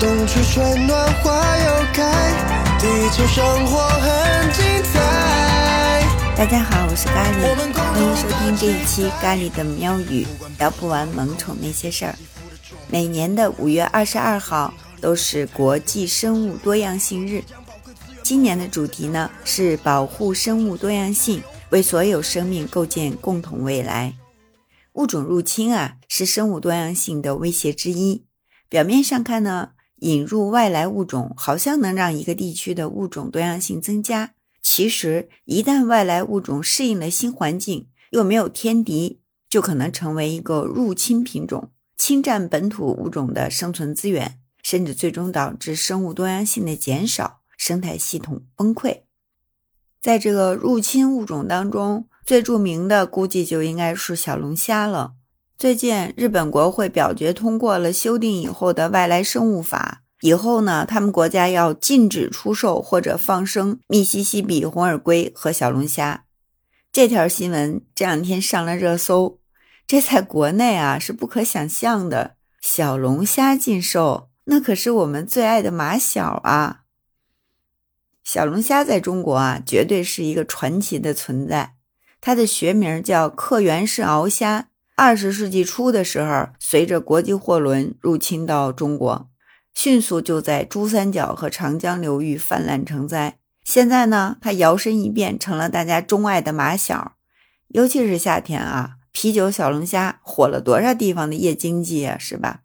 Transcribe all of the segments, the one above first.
冬去春暖花又开，地球生活很精彩。大家好，我是咖喱，欢迎收听这一期咖喱的喵语，聊不完萌宠那些事儿。每年的五月二十二号都是国际生物多样性日，今年的主题呢是保护生物多样性，为所有生命构建共同未来。物种入侵啊，是生物多样性的威胁之一。表面上看呢，引入外来物种好像能让一个地区的物种多样性增加。其实，一旦外来物种适应了新环境，又没有天敌，就可能成为一个入侵品种，侵占本土物种的生存资源，甚至最终导致生物多样性的减少，生态系统崩溃。在这个入侵物种当中，最著名的估计就应该是小龙虾了。最近，日本国会表决通过了修订以后的外来生物法，以后呢，他们国家要禁止出售或者放生密西西比红耳龟和小龙虾。这条新闻这两天上了热搜，这在国内啊是不可想象的。小龙虾禁售，那可是我们最爱的马小啊！小龙虾在中国啊，绝对是一个传奇的存在。它的学名叫克原氏鳌虾。二十世纪初的时候，随着国际货轮入侵到中国，迅速就在珠三角和长江流域泛滥成灾。现在呢，它摇身一变成了大家钟爱的马小，尤其是夏天啊，啤酒小龙虾火了多少地方的夜经济啊，是吧？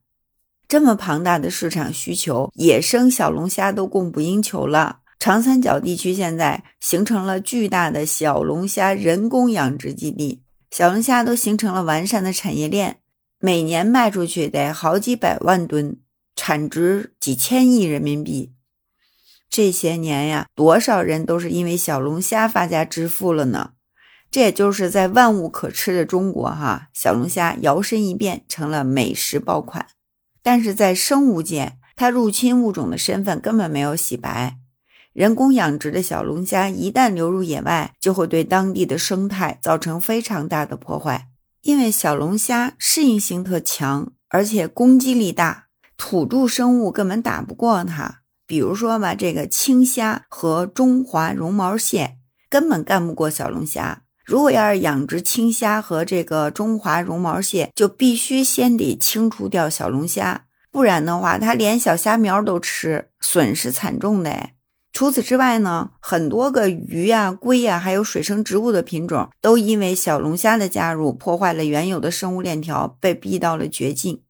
这么庞大的市场需求，野生小龙虾都供不应求了。长三角地区现在形成了巨大的小龙虾人工养殖基地，小龙虾都形成了完善的产业链，每年卖出去得好几百万吨，产值几千亿人民币。这些年呀，多少人都是因为小龙虾发家致富了呢？这也就是在万物可吃的中国，哈，小龙虾摇身一变成了美食爆款。但是在生物界，它入侵物种的身份根本没有洗白。人工养殖的小龙虾一旦流入野外，就会对当地的生态造成非常大的破坏。因为小龙虾适应性特强，而且攻击力大，土著生物根本打不过它。比如说吧，这个青虾和中华绒毛蟹根本干不过小龙虾。如果要是养殖青虾和这个中华绒毛蟹，就必须先得清除掉小龙虾，不然的话，它连小虾苗都吃，损失惨重的。除此之外呢，很多个鱼呀、龟呀，还有水生植物的品种，都因为小龙虾的加入，破坏了原有的生物链条，被逼到了绝境。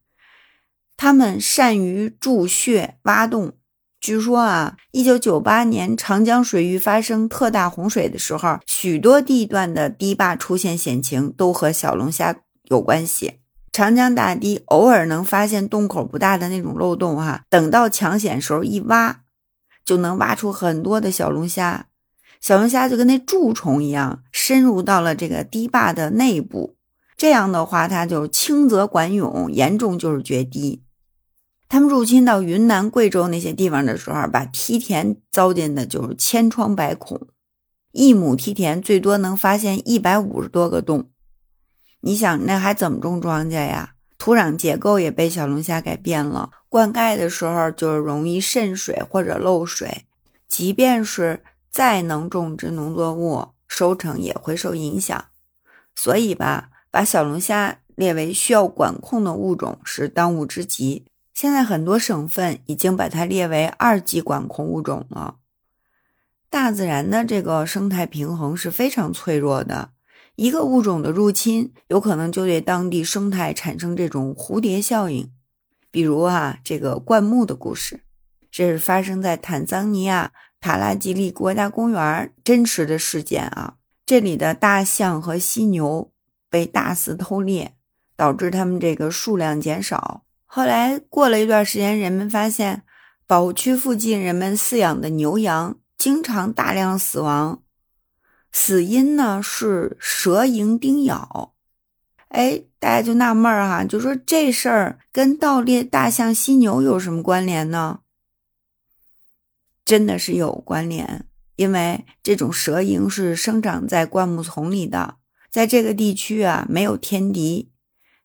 它们善于筑穴挖洞。据说啊，一九九八年长江水域发生特大洪水的时候，许多地段的堤坝出现险情，都和小龙虾有关系。长江大堤偶尔能发现洞口不大的那种漏洞，哈，等到抢险时候一挖。就能挖出很多的小龙虾，小龙虾就跟那蛀虫一样，深入到了这个堤坝的内部。这样的话，它就轻则管涌，严重就是决堤。他们入侵到云南、贵州那些地方的时候，把梯田糟践的就是千疮百孔，一亩梯田最多能发现一百五十多个洞。你想，那还怎么种庄稼呀？土壤结构也被小龙虾改变了，灌溉的时候就容易渗水或者漏水，即便是再能种植农作物，收成也会受影响。所以吧，把小龙虾列为需要管控的物种是当务之急。现在很多省份已经把它列为二级管控物种了。大自然的这个生态平衡是非常脆弱的。一个物种的入侵，有可能就对当地生态产生这种蝴蝶效应。比如啊，这个灌木的故事，这是发生在坦桑尼亚塔拉吉利国家公园真实的事件啊。这里的大象和犀牛被大肆偷猎，导致它们这个数量减少。后来过了一段时间，人们发现保护区附近人们饲养的牛羊经常大量死亡。死因呢是蛇蝇叮咬，哎，大家就纳闷儿哈，就说这事儿跟盗猎大象、犀牛有什么关联呢？真的是有关联，因为这种蛇蝇是生长在灌木丛里的，在这个地区啊没有天敌，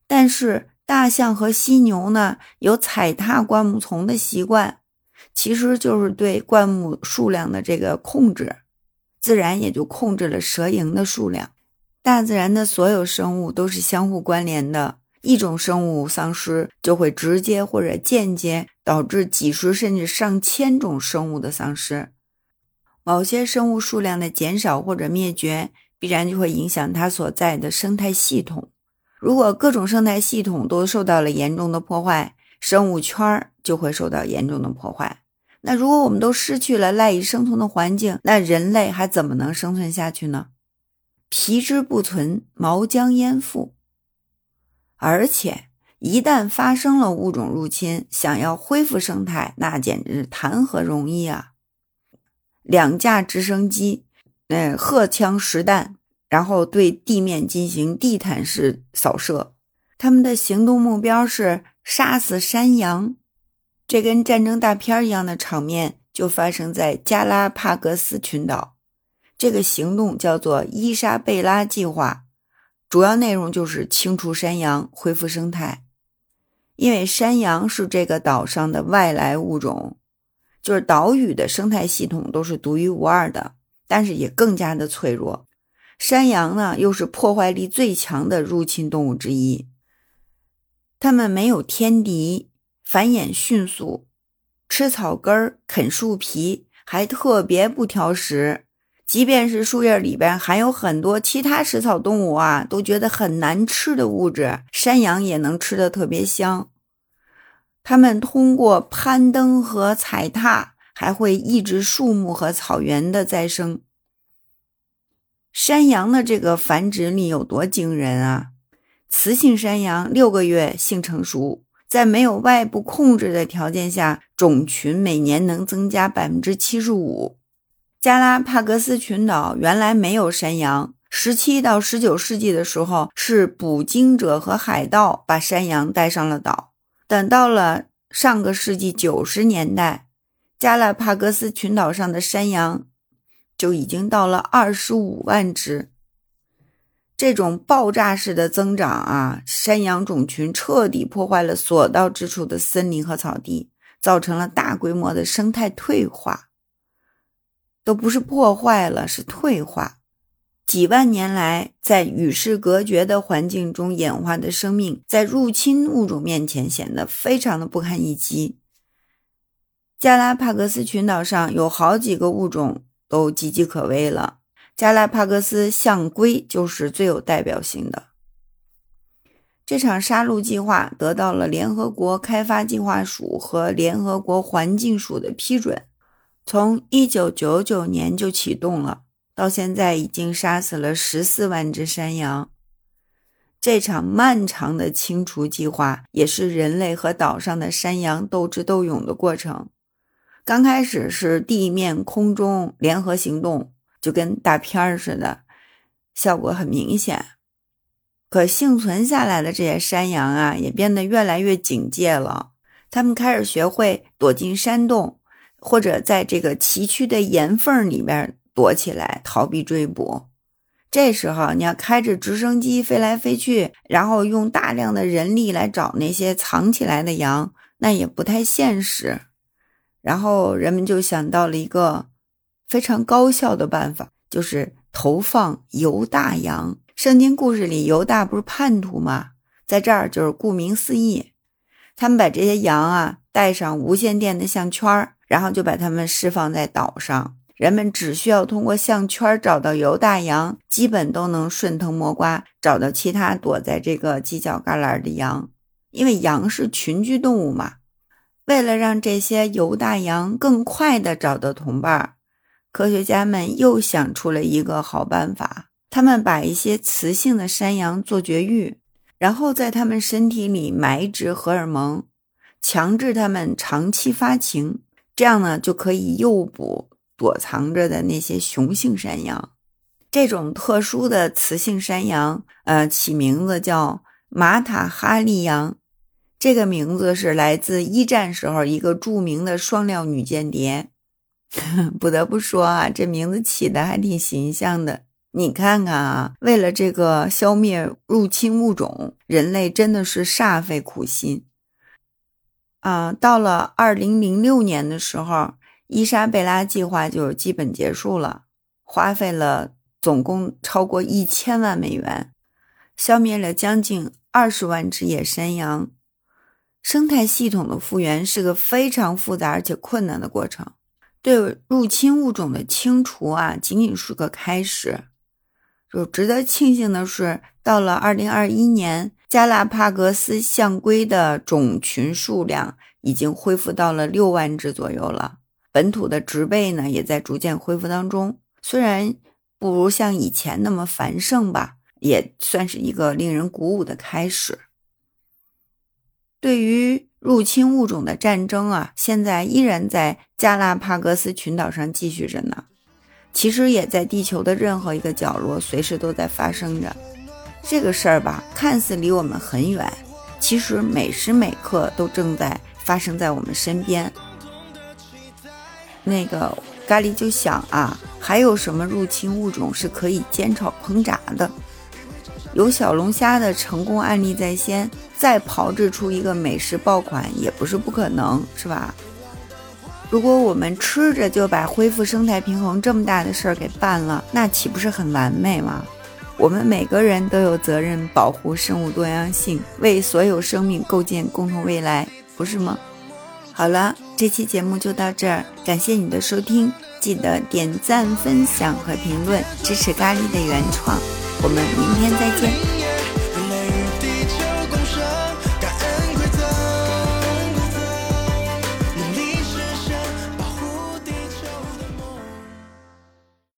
但是大象和犀牛呢，有踩踏灌木丛的习惯，其实就是对灌木数量的这个控制，自然也就控制了蛇蝇的数量。大自然的所有生物都是相互关联的，一种生物丧失，就会直接或者间接导致几十甚至上千种生物的丧失。某些生物数量的减少或者灭绝，必然就会影响它所在的生态系统。如果各种生态系统都受到了严重的破坏，生物圈儿就会受到严重的破坏。那如果我们都失去了赖以生存的环境，那人类还怎么能生存下去呢？皮之不存，毛将焉附？而且一旦发生了物种入侵，想要恢复生态，那简直谈何容易啊！两架直升机，嗯，荷枪实弹。然后对地面进行地毯式扫射，他们的行动目标是杀死山羊。这跟战争大片一样的场面就发生在加拉帕戈斯群岛。这个行动叫做伊莎贝拉计划，主要内容就是清除山羊，恢复生态。因为山羊是这个岛上的外来物种，就是岛屿的生态系统都是独一无二的，但是也更加的脆弱。山羊呢，又是破坏力最强的入侵动物之一。它们没有天敌，繁衍迅速，吃草根儿、啃树皮，还特别不挑食。即便是树叶里边含有很多其他食草动物啊，都觉得很难吃的物质，山羊也能吃的特别香。它们通过攀登和踩踏，还会抑制树木和草原的再生。山羊的这个繁殖力有多惊人啊！雌性山羊六个月性成熟，在没有外部控制的条件下，种群每年能增加百分之七十五。加拉帕戈斯群岛原来没有山羊，十七到十九世纪的时候，是捕鲸者和海盗把山羊带上了岛。等到了上个世纪九十年代，加拉帕戈斯群岛上的山羊。就已经到了二十五万只，这种爆炸式的增长啊，山羊种群彻底破坏了所到之处的森林和草地，造成了大规模的生态退化。都不是破坏了，是退化。几万年来，在与世隔绝的环境中演化的生命，在入侵物种面前显得非常的不堪一击。加拉帕戈斯群岛上有好几个物种。都岌岌可危了。加拉帕戈斯象龟就是最有代表性的。这场杀戮计划得到了联合国开发计划署和联合国环境署的批准，从1999年就启动了，到现在已经杀死了14万只山羊。这场漫长的清除计划也是人类和岛上的山羊斗智斗勇的过程。刚开始是地面、空中联合行动，就跟大片儿似的，效果很明显。可幸存下来的这些山羊啊，也变得越来越警戒了。他们开始学会躲进山洞，或者在这个崎岖的岩缝里边躲起来，逃避追捕。这时候，你要开着直升机飞来飞去，然后用大量的人力来找那些藏起来的羊，那也不太现实。然后人们就想到了一个非常高效的办法，就是投放犹大羊。圣经故事里犹大不是叛徒吗？在这儿就是顾名思义，他们把这些羊啊带上无线电的项圈，然后就把它们释放在岛上。人们只需要通过项圈找到犹大羊，基本都能顺藤摸瓜找到其他躲在这个犄角旮旯的羊，因为羊是群居动物嘛。为了让这些犹大羊更快地找到同伴，科学家们又想出了一个好办法。他们把一些雌性的山羊做绝育，然后在它们身体里埋植荷尔蒙，强制它们长期发情，这样呢就可以诱捕躲藏着的那些雄性山羊。这种特殊的雌性山羊，呃，起名字叫马塔哈利羊。这个名字是来自一战时候一个著名的双料女间谍。不得不说啊，这名字起的还挺形象的。你看看啊，为了这个消灭入侵物种，人类真的是煞费苦心啊！到了二零零六年的时候，伊莎贝拉计划就基本结束了，花费了总共超过一千万美元，消灭了将近二十万只野山羊。生态系统的复原是个非常复杂而且困难的过程，对入侵物种的清除啊，仅仅是个开始。就值得庆幸的是，到了二零二一年，加拉帕戈斯象龟的种群数量已经恢复到了六万只左右了。本土的植被呢，也在逐渐恢复当中。虽然不如像以前那么繁盛吧，也算是一个令人鼓舞的开始。对于入侵物种的战争啊，现在依然在加拉帕戈斯群岛上继续着呢。其实也在地球的任何一个角落，随时都在发生着。这个事儿吧，看似离我们很远，其实每时每刻都正在发生在我们身边。那个咖喱就想啊，还有什么入侵物种是可以煎炒烹炸的？有小龙虾的成功案例在先，再炮制出一个美食爆款也不是不可能，是吧？如果我们吃着就把恢复生态平衡这么大的事儿给办了，那岂不是很完美吗？我们每个人都有责任保护生物多样性，为所有生命构建共同未来，不是吗？好了，这期节目就到这儿，感谢你的收听，记得点赞、分享和评论，支持咖喱的原创。我们明天再见。